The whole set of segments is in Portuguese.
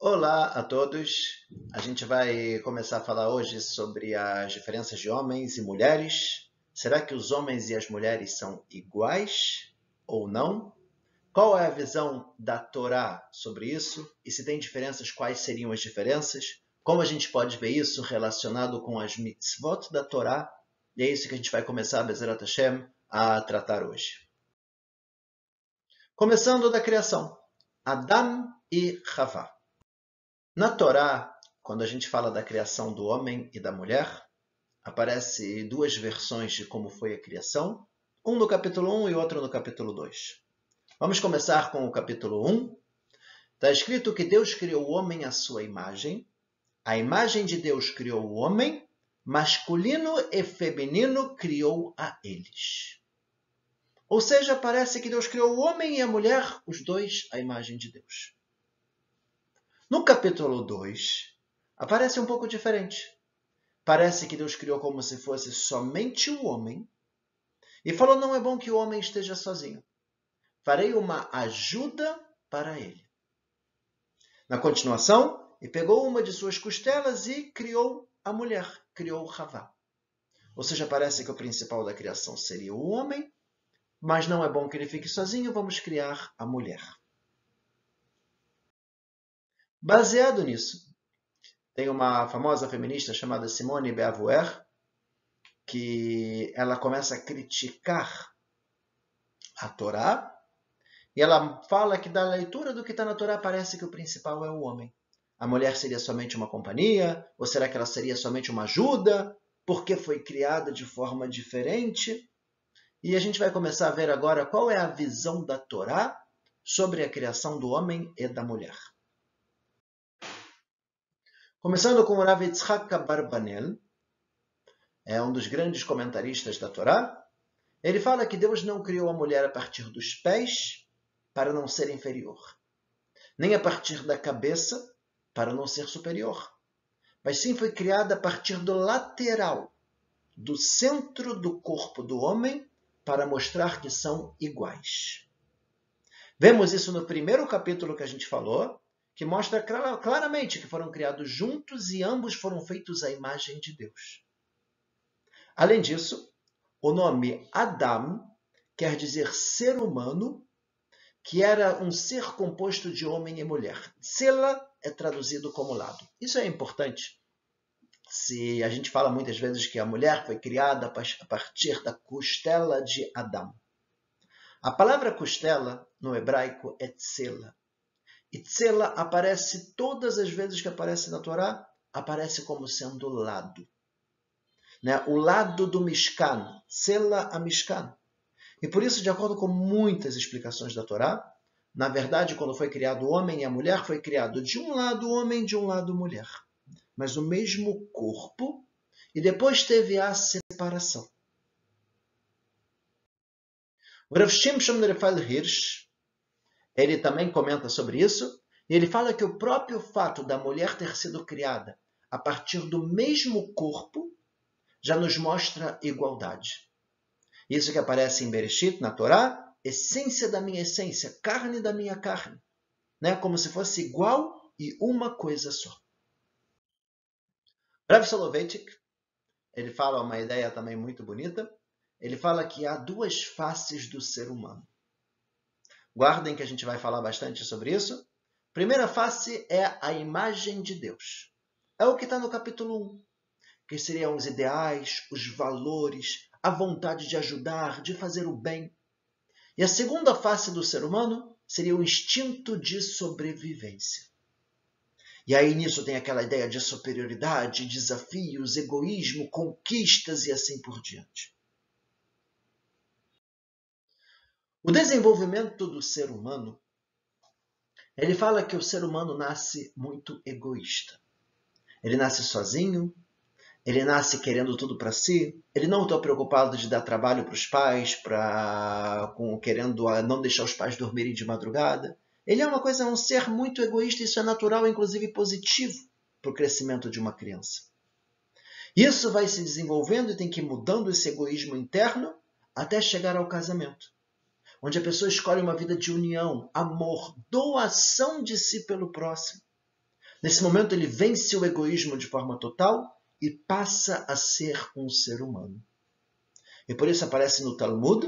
Olá a todos! A gente vai começar a falar hoje sobre as diferenças de homens e mulheres. Será que os homens e as mulheres são iguais ou não? Qual é a visão da Torá sobre isso? E se tem diferenças, quais seriam as diferenças? Como a gente pode ver isso relacionado com as mitzvot da Torá? E é isso que a gente vai começar, Bezerat Hashem, a tratar hoje. Começando da criação. Adam e Havá. Na Torá, quando a gente fala da criação do homem e da mulher, aparece duas versões de como foi a criação, um no capítulo 1 e outro no capítulo 2. Vamos começar com o capítulo 1. Está escrito que Deus criou o homem à sua imagem. A imagem de Deus criou o homem, masculino e feminino criou a eles. Ou seja, parece que Deus criou o homem e a mulher, os dois à imagem de Deus. No capítulo 2, aparece um pouco diferente. Parece que Deus criou como se fosse somente o homem e falou: não é bom que o homem esteja sozinho. Farei uma ajuda para ele. Na continuação, e pegou uma de suas costelas e criou a mulher, criou Ravá. Ou seja, parece que o principal da criação seria o homem, mas não é bom que ele fique sozinho, vamos criar a mulher. Baseado nisso, tem uma famosa feminista chamada Simone Beauvoir, que ela começa a criticar a Torá, e ela fala que da leitura do que está na Torá parece que o principal é o homem. A mulher seria somente uma companhia? Ou será que ela seria somente uma ajuda? Porque foi criada de forma diferente? E a gente vai começar a ver agora qual é a visão da Torá sobre a criação do homem e da mulher. Começando com Rav Yitzhak Barbanel, é um dos grandes comentaristas da Torá. Ele fala que Deus não criou a mulher a partir dos pés para não ser inferior, nem a partir da cabeça para não ser superior, mas sim foi criada a partir do lateral, do centro do corpo do homem, para mostrar que são iguais. Vemos isso no primeiro capítulo que a gente falou, que mostra claramente que foram criados juntos e ambos foram feitos à imagem de Deus. Além disso, o nome Adam quer dizer ser humano, que era um ser composto de homem e mulher. Sela é traduzido como lado. Isso é importante. Se a gente fala muitas vezes que a mulher foi criada a partir da costela de Adão. A palavra costela no hebraico é tsela. E Tzela aparece todas as vezes que aparece na Torá, aparece como sendo lado. Né? O lado do Mishkan, Tzela a Mishkan. E por isso, de acordo com muitas explicações da Torá, na verdade, quando foi criado o homem e a mulher, foi criado de um lado homem, de um lado mulher. Mas o mesmo corpo, e depois teve a separação. O Rav Shimshon Refael Hirsch, ele também comenta sobre isso, e ele fala que o próprio fato da mulher ter sido criada a partir do mesmo corpo já nos mostra igualdade. Isso que aparece em Bereshit, na Torá, essência da minha essência, carne da minha carne. Né? Como se fosse igual e uma coisa só. Rav Soloveitchik, ele fala uma ideia também muito bonita. Ele fala que há duas faces do ser humano. Guardem que a gente vai falar bastante sobre isso. Primeira face é a imagem de Deus. É o que está no capítulo 1, que seriam os ideais, os valores, a vontade de ajudar, de fazer o bem. E a segunda face do ser humano seria o instinto de sobrevivência. E aí nisso tem aquela ideia de superioridade, desafios, egoísmo, conquistas e assim por diante. O desenvolvimento do ser humano, ele fala que o ser humano nasce muito egoísta. Ele nasce sozinho, ele nasce querendo tudo para si, ele não está preocupado de dar trabalho para os pais, para querendo não deixar os pais dormirem de madrugada. Ele é uma coisa, um ser muito egoísta, isso é natural, inclusive positivo para o crescimento de uma criança. Isso vai se desenvolvendo e tem que ir mudando esse egoísmo interno até chegar ao casamento onde a pessoa escolhe uma vida de união, amor, doação de si pelo próximo. Nesse momento, ele vence o egoísmo de forma total e passa a ser um ser humano. E por isso aparece no Talmud,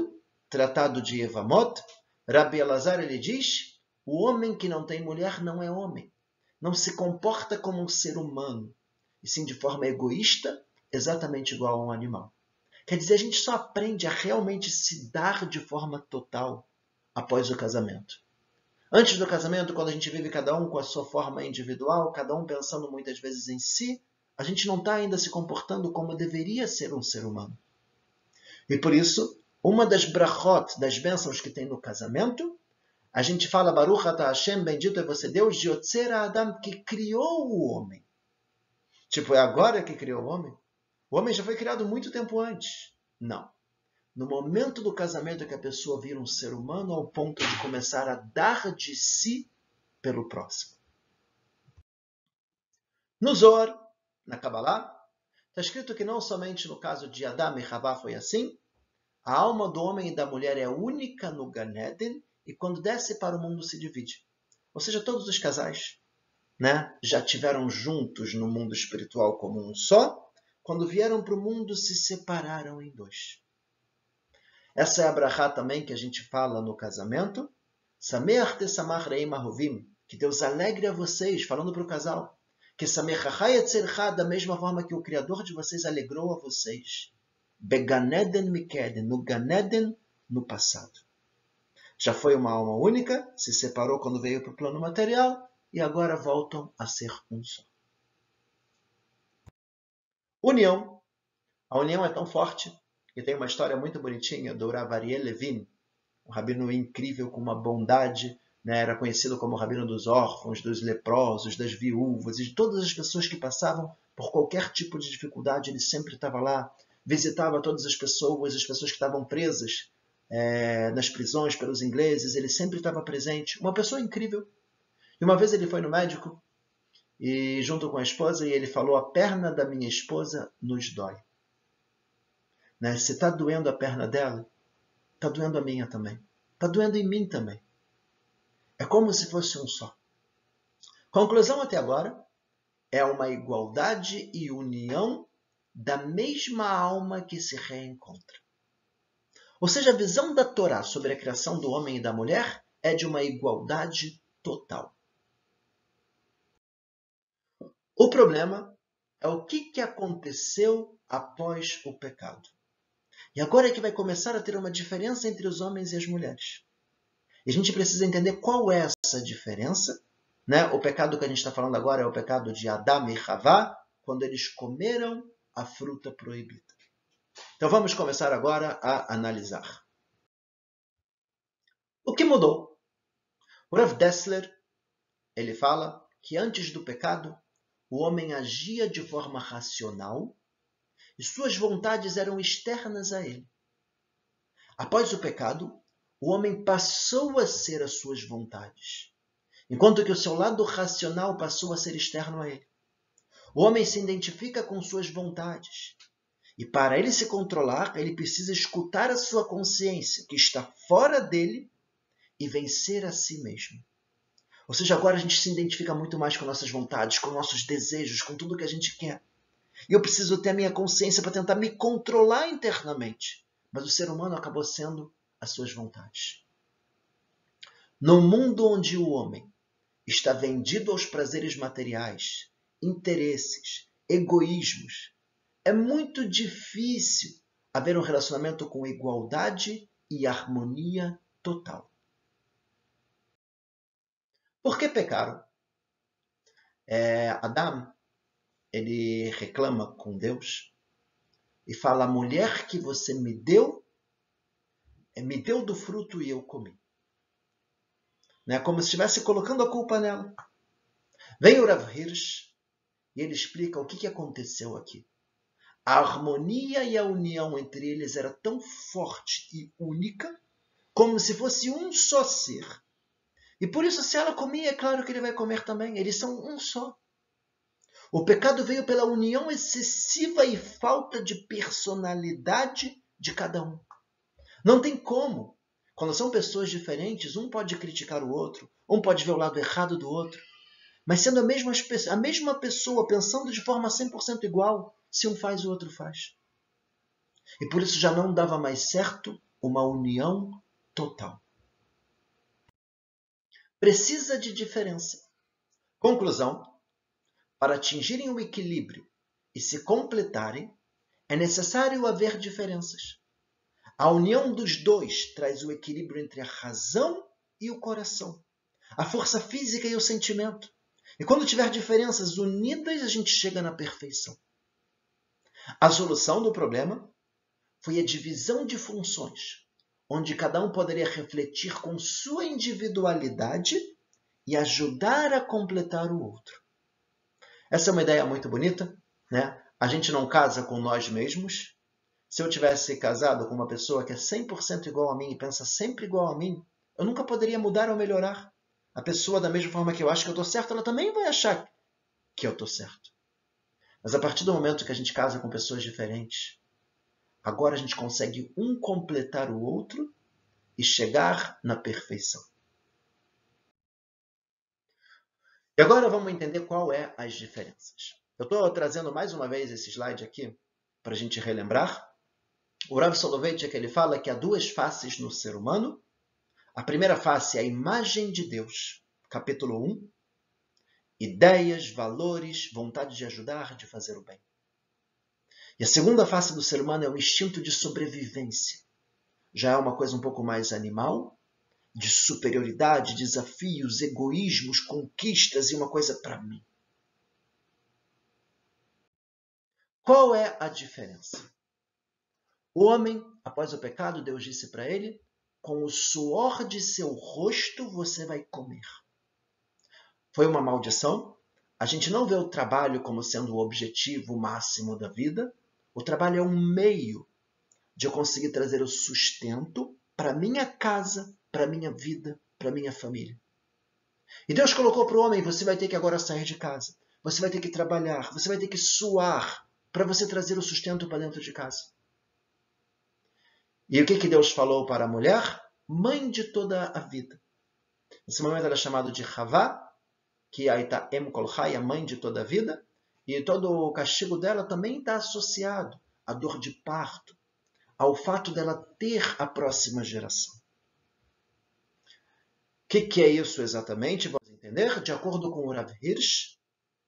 tratado de Evamot, Rabbi Elazar ele diz: o homem que não tem mulher não é homem, não se comporta como um ser humano, e sim de forma egoísta, exatamente igual a um animal. Quer dizer, a gente só aprende a realmente se dar de forma total após o casamento. Antes do casamento, quando a gente vive cada um com a sua forma individual, cada um pensando muitas vezes em si, a gente não está ainda se comportando como deveria ser um ser humano. E por isso, uma das brachot, das bênçãos que tem no casamento, a gente fala Baruch Ata Hashem, bendito é você Deus, de Yotzer Adam, que criou o homem. Tipo, é agora que criou o homem? O homem já foi criado muito tempo antes. Não. No momento do casamento é que a pessoa vira um ser humano ao ponto de começar a dar de si pelo próximo. No Zohar, na Kabbalah, está escrito que não somente no caso de Adam e Havá foi assim, a alma do homem e da mulher é única no Ganeden e quando desce para o mundo se divide. Ou seja, todos os casais né, já tiveram juntos no mundo espiritual como um só, quando vieram para o mundo se separaram em dois. Essa é a brachá também que a gente fala no casamento. Sameach te samach reim ahovim. Que Deus alegre a vocês, falando para o casal. Que samechachai etzercha, da mesma forma que o Criador de vocês alegrou a vocês. Beganeden Mikeden, no Ganeden, no passado. Já foi uma alma única, se separou quando veio para o plano material e agora voltam a ser um só. União. A união é tão forte que tem uma história muito bonitinha do Rav Ariel Levin, um rabino incrível com uma bondade, né? era conhecido como o rabino dos órfãos, dos leprosos, das viúvas e de todas as pessoas que passavam por qualquer tipo de dificuldade, ele sempre estava lá visitava todas as pessoas, as pessoas que estavam presas é, nas prisões pelos ingleses, ele sempre estava presente. Uma pessoa incrível. E uma vez ele foi no médico e junto com a esposa e ele falou: a perna da minha esposa nos dói. Né? Se está doendo a perna dela, está doendo a minha também. Está doendo em mim também. É como se fosse um só. Conclusão até agora é uma igualdade e união da mesma alma que se reencontra. Ou seja, a visão da Torá sobre a criação do homem e da mulher é de uma igualdade total. O problema é o que, que aconteceu após o pecado. E agora é que vai começar a ter uma diferença entre os homens e as mulheres. E a gente precisa entender qual é essa diferença. Né? O pecado que a gente está falando agora é o pecado de Adão e Havá, quando eles comeram a fruta proibida. Então vamos começar agora a analisar. O que mudou? O Rav Dessler ele fala que antes do pecado o homem agia de forma racional e suas vontades eram externas a ele. Após o pecado, o homem passou a ser as suas vontades, enquanto que o seu lado racional passou a ser externo a ele. O homem se identifica com suas vontades. E para ele se controlar, ele precisa escutar a sua consciência, que está fora dele, e vencer a si mesmo. Ou seja, agora a gente se identifica muito mais com nossas vontades, com nossos desejos, com tudo que a gente quer. E eu preciso ter a minha consciência para tentar me controlar internamente. Mas o ser humano acabou sendo as suas vontades. No mundo onde o homem está vendido aos prazeres materiais, interesses, egoísmos. É muito difícil haver um relacionamento com igualdade e harmonia total. Por que pecaram? É, Adão ele reclama com Deus e fala: a mulher que você me deu, é, me deu do fruto e eu comi. Né? Como se estivesse colocando a culpa nela. Vem o Rav Hirsch e ele explica o que, que aconteceu aqui. A harmonia e a união entre eles era tão forte e única, como se fosse um só ser. E por isso, se ela comia, é claro que ele vai comer também. Eles são um só. O pecado veio pela união excessiva e falta de personalidade de cada um. Não tem como. Quando são pessoas diferentes, um pode criticar o outro, um pode ver o lado errado do outro. mas sendo a mesma, a mesma pessoa, pensando de forma 100% igual, se um faz, o outro faz. E por isso já não dava mais certo uma união total. Precisa de diferença. Conclusão: para atingirem o equilíbrio e se completarem, é necessário haver diferenças. A união dos dois traz o equilíbrio entre a razão e o coração, a força física e o sentimento. E quando tiver diferenças unidas, a gente chega na perfeição. A solução do problema foi a divisão de funções, onde cada um poderia refletir com sua individualidade e ajudar a completar o outro. Essa é uma ideia muito bonita, né? A gente não casa com nós mesmos. Se eu tivesse casado com uma pessoa que é 100% igual a mim e pensa sempre igual a mim, eu nunca poderia mudar ou melhorar. A pessoa, da mesma forma que eu acho que eu estou certo, ela também vai achar que eu estou certo. Mas a partir do momento que a gente casa com pessoas diferentes, Agora a gente consegue um completar o outro e chegar na perfeição. E agora vamos entender qual é as diferenças. Eu estou trazendo mais uma vez esse slide aqui para a gente relembrar. O Rav Soloveitchik ele fala que há duas faces no ser humano. A primeira face é a imagem de Deus, capítulo 1. Ideias, valores, vontade de ajudar, de fazer o bem. E a segunda face do ser humano é o instinto de sobrevivência. Já é uma coisa um pouco mais animal, de superioridade, desafios, egoísmos, conquistas e uma coisa para mim. Qual é a diferença? O homem, após o pecado, Deus disse para ele: com o suor de seu rosto você vai comer. Foi uma maldição. A gente não vê o trabalho como sendo o objetivo máximo da vida, o trabalho é um meio de eu conseguir trazer o sustento para minha casa, para minha vida, para minha família. E Deus colocou para o homem: você vai ter que agora sair de casa, você vai ter que trabalhar, você vai ter que suar para você trazer o sustento para dentro de casa. E o que, que Deus falou para a mulher? Mãe de toda a vida. Nesse momento ela é chamada de Havá, que aí está Em Kolchai, a mãe de toda a vida. E todo o castigo dela também está associado à dor de parto, ao fato dela ter a próxima geração. O que, que, é isso exatamente? Vamos entender? De acordo com o Rav Hirsch,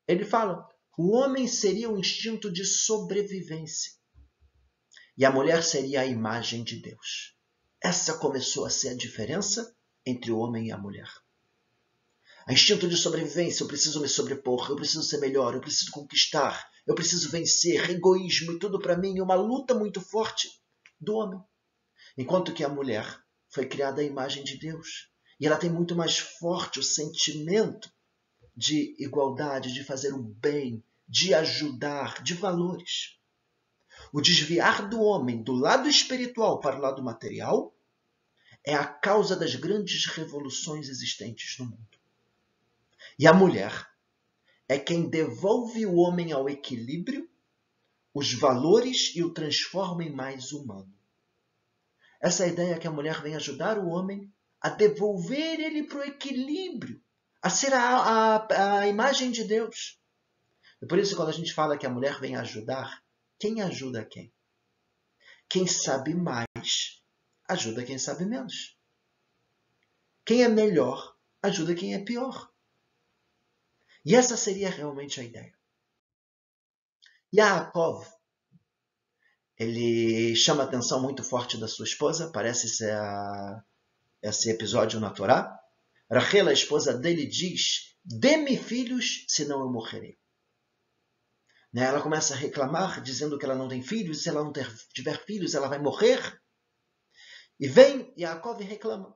ele fala: o homem seria o instinto de sobrevivência e a mulher seria a imagem de Deus. Essa começou a ser a diferença entre o homem e a mulher. A instinto de sobrevivência, eu preciso me sobrepor, eu preciso ser melhor, eu preciso conquistar, eu preciso vencer, egoísmo e tudo para mim, uma luta muito forte do homem. Enquanto que a mulher foi criada à imagem de Deus. E ela tem muito mais forte o sentimento de igualdade, de fazer o bem, de ajudar, de valores. O desviar do homem do lado espiritual para o lado material é a causa das grandes revoluções existentes no mundo. E a mulher é quem devolve o homem ao equilíbrio, os valores e o transforma em mais humano. Essa é ideia que a mulher vem ajudar o homem a devolver ele para o equilíbrio, a ser a, a, a imagem de Deus. E por isso, quando a gente fala que a mulher vem ajudar, quem ajuda quem? Quem sabe mais ajuda quem sabe menos. Quem é melhor ajuda quem é pior. E essa seria realmente a ideia. Yaakov, ele chama a atenção muito forte da sua esposa, parece ser a, esse episódio na Torá. Rachel, a esposa dele, diz: Dê-me filhos, senão eu morrerei. Né? Ela começa a reclamar, dizendo que ela não tem filhos, e se ela não tiver filhos, ela vai morrer. E vem Yaakov e reclama.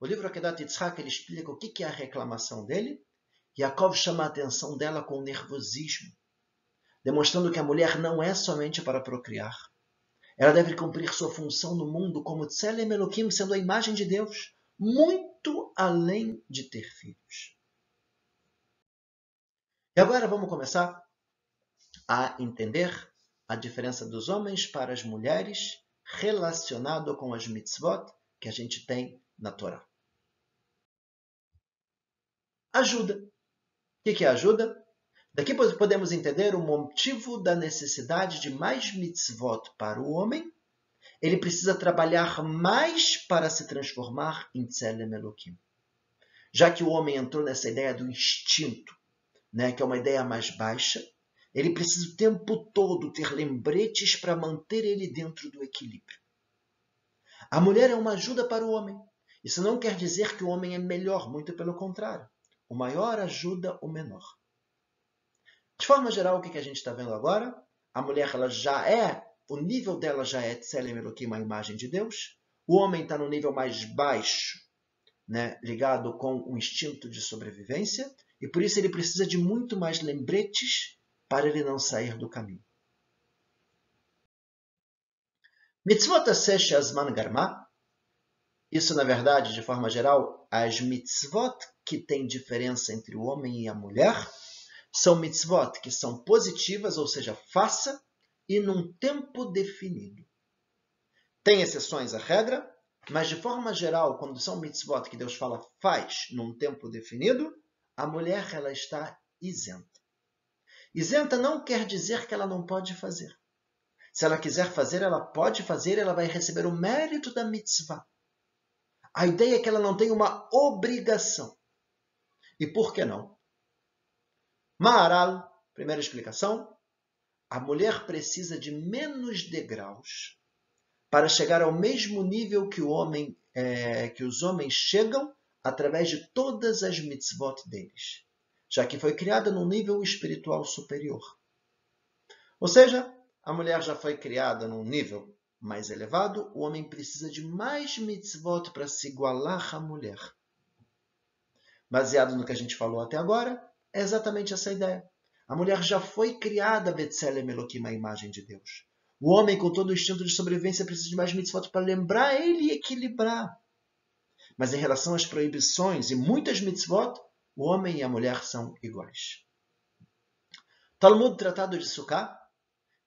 O livro Akedat Yitzhak ele explica o que é a reclamação dele Yaakov chama a atenção dela com nervosismo, demonstrando que a mulher não é somente para procriar. Ela deve cumprir sua função no mundo como Tselem Elohim, sendo a imagem de Deus, muito além de ter filhos. E agora vamos começar a entender a diferença dos homens para as mulheres relacionado com as mitzvot que a gente tem na Torá. Ajuda. Que, que é ajuda? Daqui podemos entender o motivo da necessidade de mais mitzvot para o homem. Ele precisa trabalhar mais para se transformar em Tselem Elohim. Já que o homem entrou nessa ideia do instinto, né, que é uma ideia mais baixa, ele precisa o tempo todo ter lembretes para manter ele dentro do equilíbrio. A mulher é uma ajuda para o homem. Isso não quer dizer que o homem é melhor, muito pelo contrário. O maior ajuda o menor. De forma geral, o que a gente está vendo agora? A mulher ela já é, o nível dela já é Tselem Elohim, a imagem de Deus. O homem está no nível mais baixo, né, ligado com o instinto de sobrevivência, e por isso ele precisa de muito mais lembretes para ele não sair do caminho. Mitzvot Asesh Azman Garma, isso na verdade, de forma geral, as mitzvot que têm diferença entre o homem e a mulher, são mitzvot que são positivas, ou seja, faça, e num tempo definido. Tem exceções à regra, mas de forma geral, quando são mitzvot que Deus fala faz num tempo definido, a mulher ela está isenta. Isenta não quer dizer que ela não pode fazer. Se ela quiser fazer, ela pode fazer, ela vai receber o mérito da mitzvah. A ideia é que ela não tem uma obrigação. E por que não? Maharal, primeira explicação, a mulher precisa de menos degraus para chegar ao mesmo nível que homem, é, que os homens chegam através de todas as mitzvot deles, já que foi criada num nível espiritual superior. Ou seja, a mulher já foi criada num nível mais elevado, o homem precisa de mais mitzvot para se igualar à mulher. Baseado no que a gente falou até agora, é exatamente essa ideia. A mulher já foi criada Betzelem Elohim, a imagem de Deus. O homem, com todo o instinto de sobrevivência, precisa de mais mitzvot para lembrar ele e equilibrar. Mas em relação às proibições e muitas mitzvot, o homem e a mulher são iguais. Talmud, Tratado de Sukkah,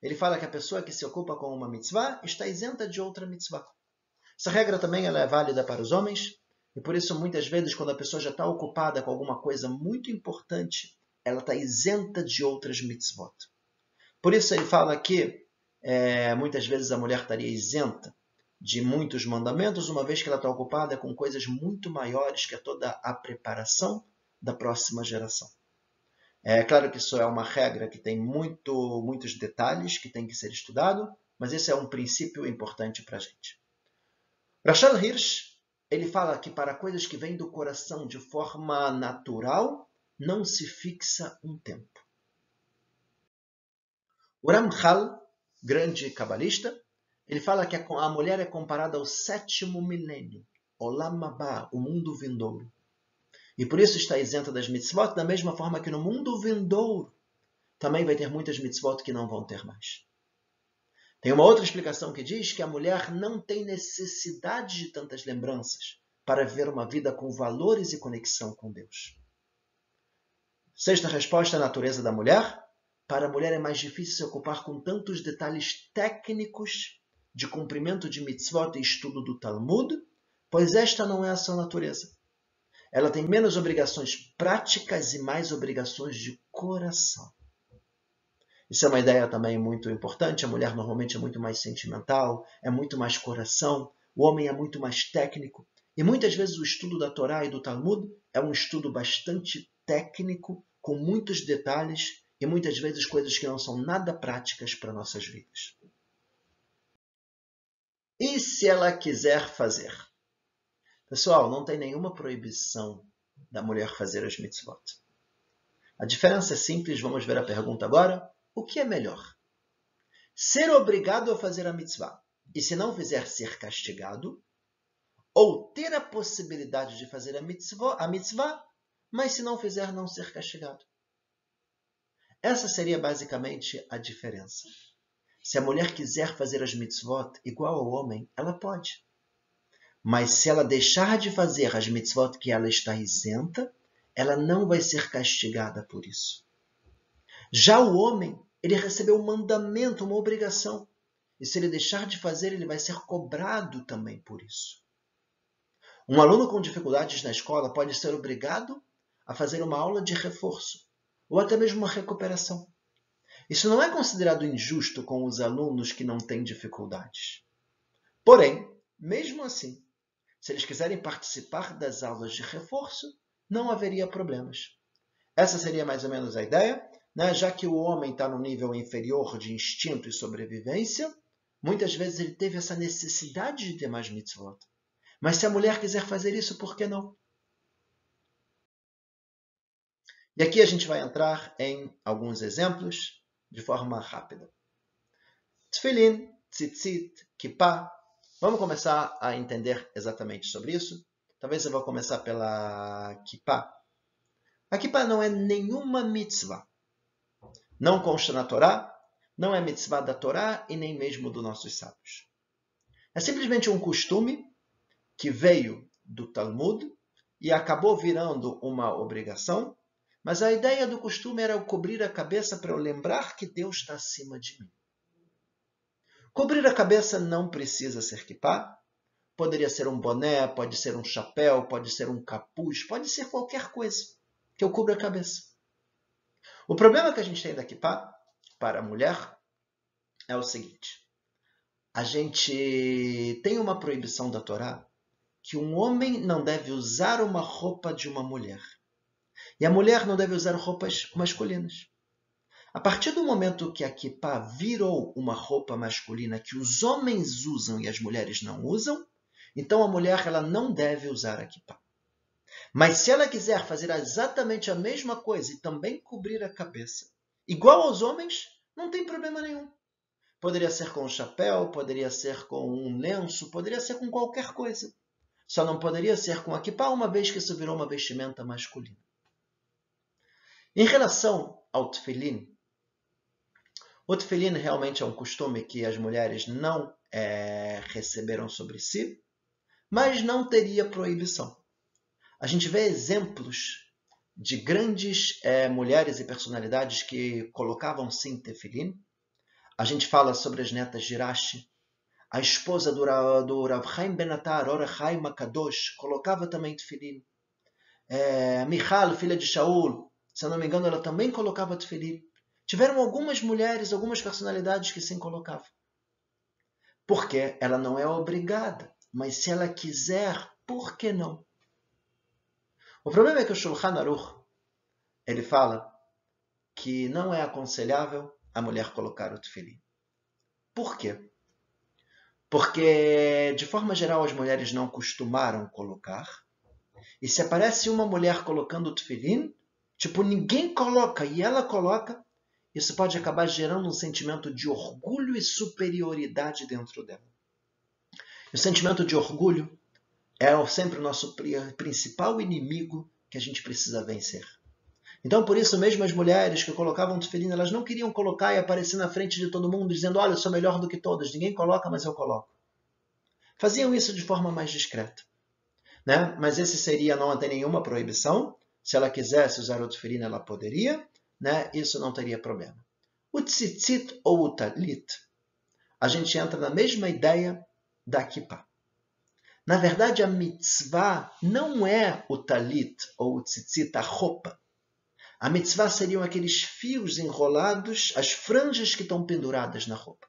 ele fala que a pessoa que se ocupa com uma mitzvah está isenta de outra mitzvah. Essa regra também ela é válida para os homens, e por isso, muitas vezes, quando a pessoa já está ocupada com alguma coisa muito importante, ela está isenta de outras mitzvot. Por isso, ele fala que é, muitas vezes a mulher estaria isenta de muitos mandamentos, uma vez que ela está ocupada com coisas muito maiores que é toda a preparação da próxima geração. É claro que isso é uma regra que tem muito, muitos detalhes que tem que ser estudado, mas esse é um princípio importante para a gente. Rachel Hirsch ele fala que para coisas que vêm do coração de forma natural, não se fixa um tempo. O Ramchal, grande cabalista, ele fala que a mulher é comparada ao sétimo milênio, Olam Haba, o mundo vindouro. E por isso está isenta das mitzvot, da mesma forma que no mundo vindouro também vai ter muitas mitzvot que não vão ter mais. Tem uma outra explicação que diz que a mulher não tem necessidade de tantas lembranças para viver uma vida com valores e conexão com Deus. Sexta resposta, a natureza da mulher. Para a mulher é mais difícil se ocupar com tantos detalhes técnicos de cumprimento de mitzvot e estudo do Talmud, pois esta não é a sua natureza. Ela tem menos obrigações práticas e mais obrigações de coração. Isso é uma ideia também muito importante. A mulher normalmente é muito mais sentimental, é muito mais coração, o homem é muito mais técnico. E muitas vezes o estudo da Torá e do Talmud é um estudo bastante técnico, com muitos detalhes e muitas vezes coisas que não são nada práticas para nossas vidas. E se ela quiser fazer? Pessoal, não tem nenhuma proibição da mulher fazer as mitzvot. A diferença é simples, vamos ver a pergunta agora. O que é melhor? Ser obrigado a fazer a mitzvah e, se não fizer, ser castigado? Ou ter a possibilidade de fazer a mitzvah, a mitzvah mas se não fizer, não ser castigado? Essa seria basicamente a diferença. Se a mulher quiser fazer as mitzvot igual ao homem, ela pode. Mas se ela deixar de fazer as mitzvot que ela está isenta, ela não vai ser castigada por isso. Já o homem, ele recebeu um mandamento, uma obrigação. E se ele deixar de fazer, ele vai ser cobrado também por isso. Um aluno com dificuldades na escola pode ser obrigado a fazer uma aula de reforço. ou até mesmo uma recuperação. Isso não é considerado injusto com os alunos que não têm dificuldades. Porém, mesmo assim, se eles quiserem participar das aulas de reforço, não haveria problemas. Essa seria mais ou menos a ideia, né? já que o homem está no nível inferior de instinto e sobrevivência, muitas vezes ele teve essa necessidade de ter mais mitzvot. Mas se a mulher quiser fazer isso, por que não? E aqui a gente vai entrar em alguns exemplos de forma rápida. Tfilin, tzitzit, kippah. Vamos começar a entender exatamente sobre isso. Talvez eu vou começar pela kippah. A kippah não é nenhuma mitzvah. Não consta na Torá, não é mitzvah da Torá e nem mesmo dos nossos sábios. É simplesmente um costume que veio do Talmud e acabou virando uma obrigação mas a ideia do costume era eu cobrir a cabeça para eu lembrar que Deus está acima de mim. Cobrir a cabeça não precisa ser kippah. Poderia ser um boné, pode ser um chapéu, pode ser um capuz, pode ser qualquer coisa que eu cubra a cabeça. O problema que a gente tem da kippah para a mulher é o seguinte. A gente tem uma proibição da Torá que um homem não deve usar uma roupa de uma mulher. E a mulher não deve usar roupas masculinas. A partir do momento que a kippah virou uma roupa masculina que os homens usam e as mulheres não usam, então a mulher ela não deve usar a kippah. Mas se ela quiser fazer exatamente a mesma coisa e também cobrir a cabeça, igual aos homens, não tem problema nenhum. Poderia ser com um chapéu, poderia ser com um lenço, poderia ser com qualquer coisa. Só não poderia ser com a kippah, uma vez que isso virou uma vestimenta masculina. Em relação ao tefilim, o tefilim realmente é um costume que as mulheres não é, receberam sobre si, mas não teria proibição. A gente vê exemplos de grandes é, mulheres e personalidades que colocavam sim tefilim. A gente fala sobre as netas de Rashi. A esposa do, do Rav Chaim Benatar, Ora Chaim Akadosh, colocava também tefilim. É, Michal, filha de Shaul, se eu não me engano, ela também colocava tefilim. Tiveram algumas mulheres, algumas personalidades que sim colocavam. Porque ela não é obrigada, mas se ela quiser, por que não? O problema é que o Shulchan Aruch, ele fala que não é aconselhável a mulher colocar o tefilim. Por quê? Porque, de forma geral, as mulheres não costumaram colocar. E se aparece uma mulher colocando o tefilim, Tipo, ninguém coloca e ela coloca. Isso pode acabar gerando um sentimento de orgulho e superioridade dentro dela. o sentimento de orgulho é sempre o nosso principal inimigo que a gente precisa vencer. Então, por isso mesmo, as mulheres que colocavam tefelina, elas não queriam colocar e aparecer na frente de todo mundo dizendo, olha, eu sou melhor do que todas, ninguém coloca, mas eu coloco. Faziam isso de forma mais discreta. Né? Mas esse seria não ter nenhuma proibição, se ela quisesse usar o tefilim, ela poderia, né? isso não teria problema. O tzitzit ou o talit, a gente entra na mesma ideia da kippah. Na verdade, a mitzvah não é o talit ou o tzitzit, a roupa. A mitzvah seriam aqueles fios enrolados, as franjas que estão penduradas na roupa.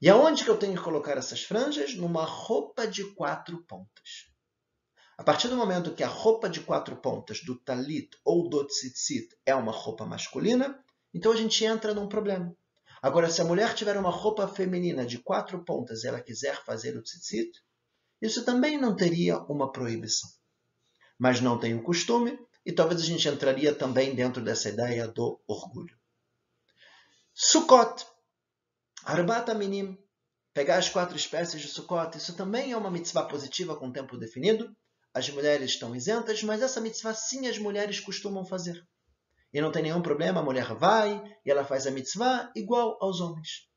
E aonde que eu tenho que colocar essas franjas? Numa roupa de quatro pontas. A partir do momento que a roupa de quatro pontas do talit ou do tzitzit é uma roupa masculina, então a gente entra num problema. Agora, se a mulher tiver uma roupa feminina de quatro pontas e ela quiser fazer o tzitzit, isso também não teria uma proibição. Mas não tem o costume, e talvez a gente entraria também dentro dessa ideia do orgulho. Sukkot, Arbat Minim, pegar as quatro espécies de Sukkot, isso também é uma mitzvah positiva com tempo definido, as mulheres estão isentas, mas essa mitzvah sim as mulheres costumam fazer. E não tem nenhum problema, a mulher vai e ela faz a mitzvah igual aos homens.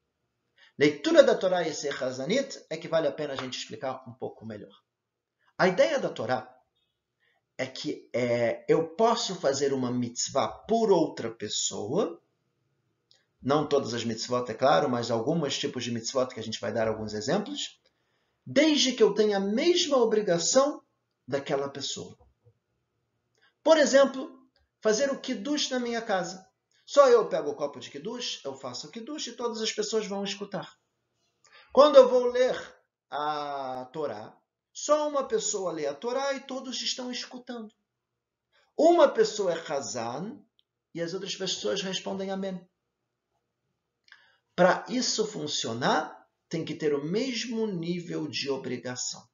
Leitura da Torá e ser Hazanit é que vale a pena a gente explicar um pouco melhor. A ideia da Torá é que é, eu posso fazer uma mitzvah por outra pessoa, não todas as mitzvot, é claro, mas alguns tipos de mitzvot que a gente vai dar alguns exemplos, desde que eu tenha a mesma obrigação daquela pessoa. Por exemplo, fazer o kiddush na minha casa. Só eu pego o copo de kiddush, eu faço o kiddush e todas as pessoas vão escutar. Quando eu vou ler a Torá, só uma pessoa lê a Torá e todos estão escutando. Uma pessoa é Hazan e as outras pessoas respondem Amém. Para isso funcionar, tem que ter o mesmo nível de obrigação.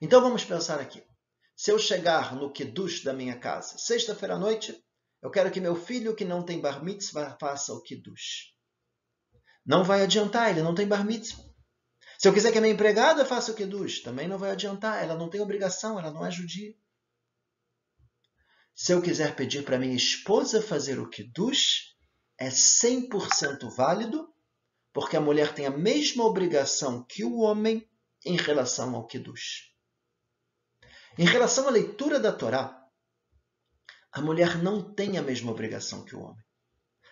Então vamos pensar aqui. Se eu chegar no Kiddush da minha casa, sexta-feira à noite, eu quero que meu filho que não tem bar mitzvah faça o Kiddush. Não vai adiantar, ele não tem bar mitzvah. Se eu quiser que a minha empregada faça o Kiddush, também não vai adiantar, ela não tem obrigação, ela não é judia. Se eu quiser pedir para minha esposa fazer o Kiddush, é 100% válido, porque a mulher tem a mesma obrigação que o homem em relação ao Kiddush. Em relação à leitura da Torá, a mulher não tem a mesma obrigação que o homem.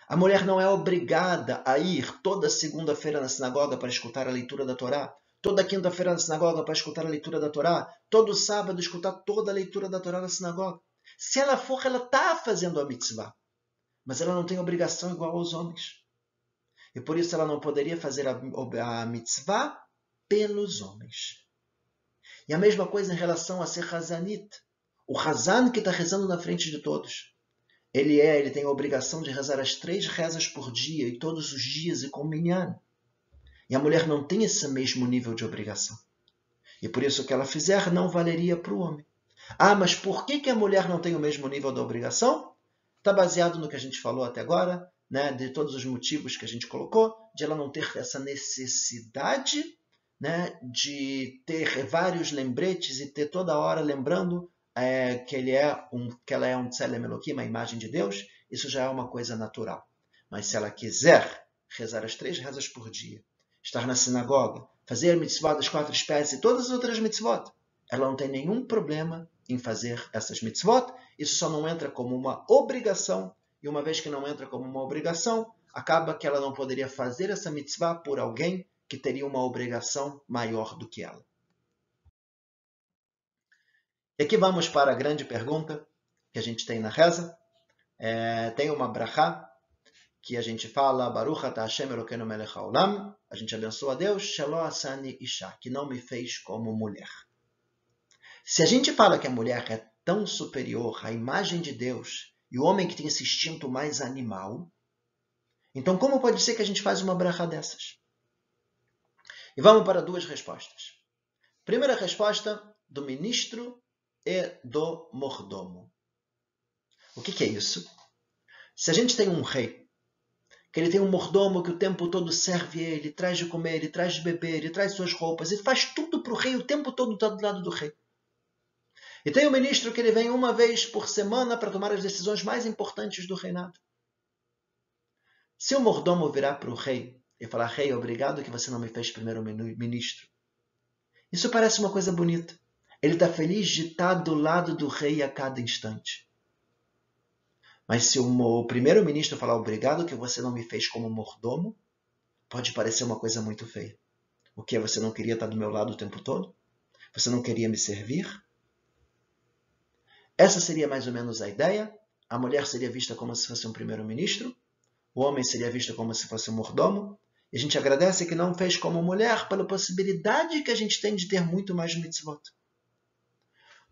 A mulher não é obrigada a ir toda segunda-feira na sinagoga para escutar a leitura da Torá, toda quinta-feira na sinagoga para escutar a leitura da Torá, todo sábado escutar toda a leitura da Torá na sinagoga. Se ela for, ela está fazendo a mitzvah, mas ela não tem obrigação igual aos homens. E por isso ela não poderia fazer a, mitzvah pelos homens. E a mesma coisa em relação a ser Hazanit. O Hazan que está rezando na frente de todos. Ele é, ele tem a obrigação de rezar as três rezas por dia e todos os dias e com minyan. E a mulher não tem esse mesmo nível de obrigação. E por isso o que ela fizer não valeria para o homem. Ah, mas por que, que a mulher não tem o mesmo nível de obrigação? Está baseado no que a gente falou até agora, né, de todos os motivos que a gente colocou, de ela não ter essa necessidade né, de ter vários lembretes e ter toda hora lembrando é, que, ele é um, que ela é um Tselem uma imagem de Deus, isso já é uma coisa natural. Mas se ela quiser rezar as três rezas por dia, estar na sinagoga, fazer a mitzvot das quatro espécies e todas as outras mitzvot, ela não tem nenhum problema em fazer essas mitzvot. Isso só não entra como uma obrigação, e uma vez que não entra como uma obrigação, acaba que ela não poderia fazer essa mitzvah por alguém que teria uma obrigação maior do que ela. E aqui vamos para a grande pergunta que a gente tem na reza. É, tem uma brachá que a gente fala Baruch ata Hashem Elokeinu melech haolam. A gente abençoa a Deus, Shelo asani isha, que não me fez como mulher. Se a gente fala que a mulher é tão superior à imagem de Deus e o homem que tem esse instinto mais animal, então como pode ser que a gente faz uma brachá dessas? E vamos para duas respostas. Primeira resposta do ministro e do mordomo. O que, que é isso? Se a gente tem um rei, que ele tem um mordomo que o tempo todo serve ele, traz de comer, ele traz de beber, ele traz suas roupas, ele faz tudo para o rei, o tempo todo está do lado do rei. E tem o um ministro que ele vem uma vez por semana para tomar as decisões mais importantes do reinado. Se o mordomo virar para o rei e falar: Rei, obrigado que você não me fez primeiro-ministro. Isso parece uma coisa bonita. Ele está feliz de estar do lado do rei a cada instante. Mas se o primeiro-ministro falar obrigado que você não me fez como mordomo, pode parecer uma coisa muito feia. O que? Você não queria estar do meu lado o tempo todo? Você não queria me servir? Essa seria mais ou menos a ideia. A mulher seria vista como se fosse um primeiro-ministro, o homem seria visto como se fosse um mordomo, e a gente agradece que não fez como mulher pela possibilidade que a gente tem de ter muito mais mitzvot.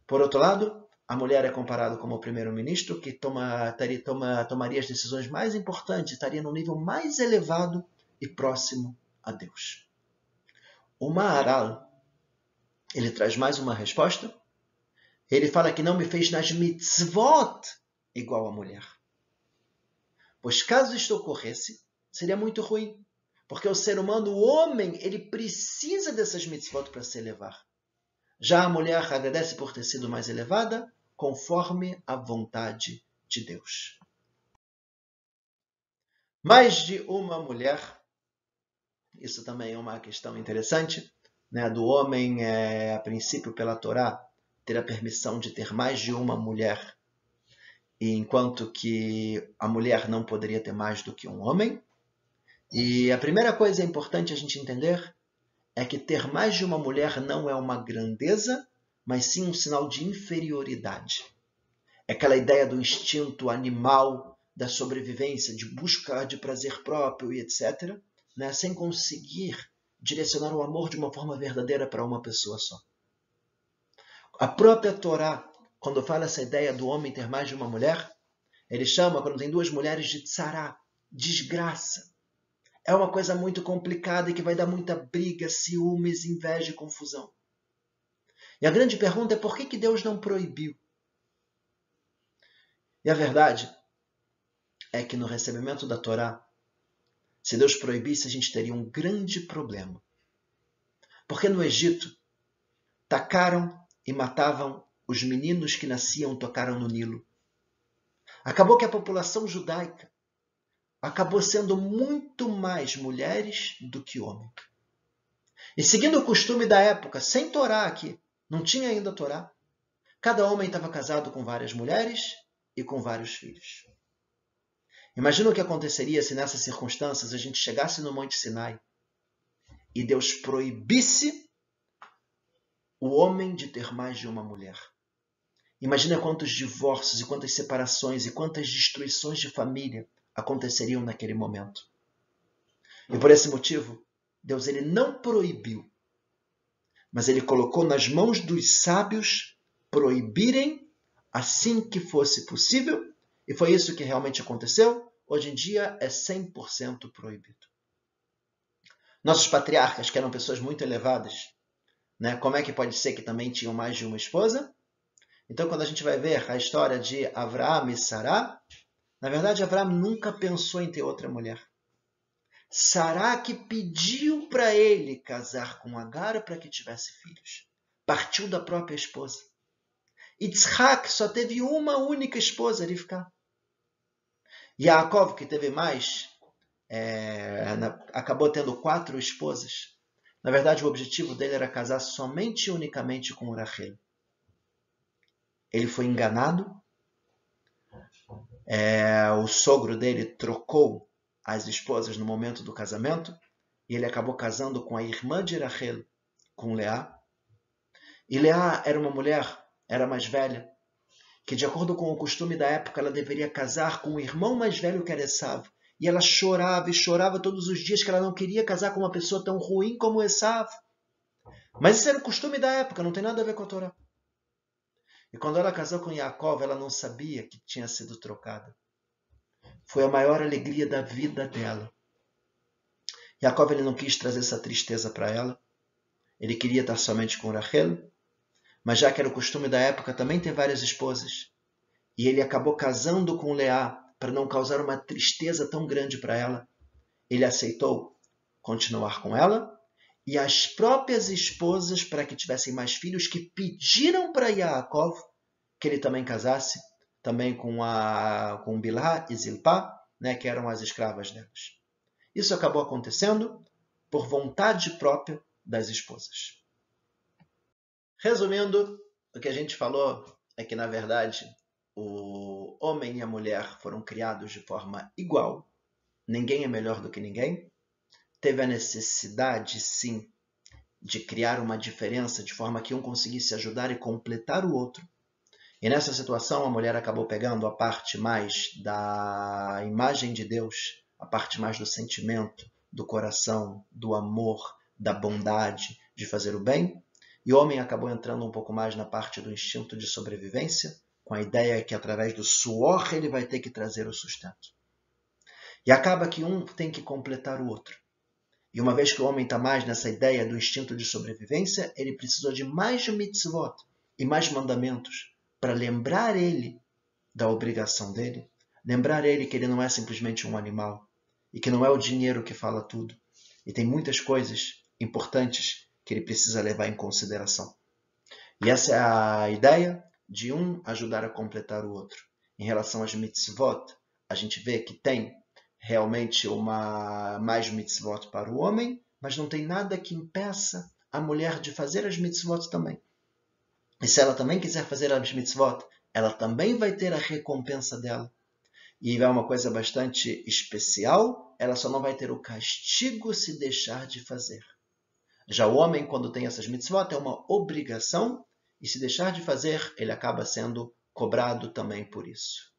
Por outro lado, a mulher é comparada como o primeiro-ministro que toma, taria, toma, tomaria as decisões mais importantes, estaria no nível mais elevado e próximo a Deus. O Maharal, ele traz mais uma resposta. Ele fala que não me fez nas mitzvot igual a mulher. Pois caso isto ocorresse, seria muito ruim. Porque o ser humano, o homem, ele precisa dessas mitzvot para se elevar. Já a mulher agradece por ter sido mais elevada, conforme a vontade de Deus. Mais de uma mulher, isso também é uma questão interessante, né? do homem, é, a princípio, pela Torá, ter a permissão de ter mais de uma mulher, enquanto que a mulher não poderia ter mais do que um homem. E a primeira coisa importante a gente entender é que ter mais de uma mulher não é uma grandeza, mas sim um sinal de inferioridade. É aquela ideia do instinto animal, da sobrevivência, de busca de prazer próprio e etc., né, sem conseguir direcionar o amor de uma forma verdadeira para uma pessoa só. A própria Torá, quando fala essa ideia do homem ter mais de uma mulher, ele chama, quando tem duas mulheres, de tsará, desgraça. É uma coisa muito complicada e que vai dar muita briga, ciúmes, inveja e confusão. E a grande pergunta é por que, que Deus não proibiu? E a verdade é que no recebimento da Torá, se Deus proibisse, a gente teria um grande problema. Porque no Egito, tacaram e matavam os meninos que nasciam tocaram no Nilo. Acabou que a população judaica acabou sendo muito mais mulheres do que homens. E seguindo o costume da época, sem Torá aqui, não tinha ainda Torá, cada homem estava casado com várias mulheres e com vários filhos. Imagina o que aconteceria se nessas circunstâncias a gente chegasse no Monte Sinai e Deus proibisse o homem de ter mais de uma mulher. Imagina quantos divórcios e quantas separações e quantas destruições de família aconteceriam naquele momento. E por esse motivo, Deus ele não proibiu, mas ele colocou nas mãos dos sábios proibirem assim que fosse possível, e foi isso que realmente aconteceu. Hoje em dia é 100% proibido. Nossos patriarcas, que eram pessoas muito elevadas, né, como é que pode ser que também tinham mais de uma esposa? Então, quando a gente vai ver a história de Avraham e Sará, na verdade, Avraham nunca pensou em ter outra mulher. Sará que pediu para ele casar com Agar para que tivesse filhos. Partiu da própria esposa. Yitzhak só teve uma única esposa, Rivka. Yaakov, que teve mais, é, acabou tendo quatro esposas. Na verdade, o objetivo dele era casar somente e unicamente com Rachel ele foi enganado. É, o sogro dele trocou as esposas no momento do casamento e ele acabou casando com a irmã de Rachel, com Leá. E Leá era uma mulher, era mais velha, que de acordo com o costume da época ela deveria casar com o irmão mais velho que era Esav. E ela chorava e chorava todos os dias que ela não queria casar com uma pessoa tão ruim como Esav. Mas isso era o costume da época, não tem nada a ver com a Torá. E quando ela casou com Yaakov, ela não sabia que tinha sido trocada. Foi a maior alegria da vida dela. Yaakov ele não quis trazer essa tristeza para ela. Ele queria estar somente com Rachel, mas já que era o costume da época também ter várias esposas. E ele acabou casando com Leá para não causar uma tristeza tão grande para ela. Ele aceitou continuar com ela e as próprias esposas, para que tivessem mais filhos, que pediram para Yaakov que ele também casasse também com, a, com Bilhá e Zilpá, né, que eram as escravas delas. Isso acabou acontecendo por vontade própria das esposas. Resumindo, o que a gente falou é que, na verdade, o homem e a mulher foram criados de forma igual, ninguém é melhor do que ninguém, teve a necessidade, sim, de criar uma diferença de forma que um conseguisse ajudar e completar o outro. E nessa situação, a mulher acabou pegando a parte mais da imagem de Deus, a parte mais do sentimento, do coração, do amor, da bondade, de fazer o bem, e o homem acabou entrando um pouco mais na parte do instinto de sobrevivência, com a ideia que através do suor ele vai ter que trazer o sustento. E acaba que um tem que completar o outro. E uma vez que o homem está mais nessa ideia do instinto de sobrevivência, ele precisou de mais mitzvot e mais mandamentos para lembrar ele da obrigação dele, lembrar ele que ele não é simplesmente um animal e que não é o dinheiro que fala tudo. E tem muitas coisas importantes que ele precisa levar em consideração. E essa é a ideia de um ajudar a completar o outro. Em relação às mitzvot, a gente vê que tem realmente uma mais mitzvot para o homem, mas não tem nada que impeça a mulher de fazer as mitzvot também. E se ela também quiser fazer as mitzvot, ela também vai ter a recompensa dela. E é uma coisa bastante especial, ela só não vai ter o castigo se deixar de fazer. Já o homem, quando tem essas mitzvot, é uma obrigação, e se deixar de fazer, ele acaba sendo cobrado também por isso.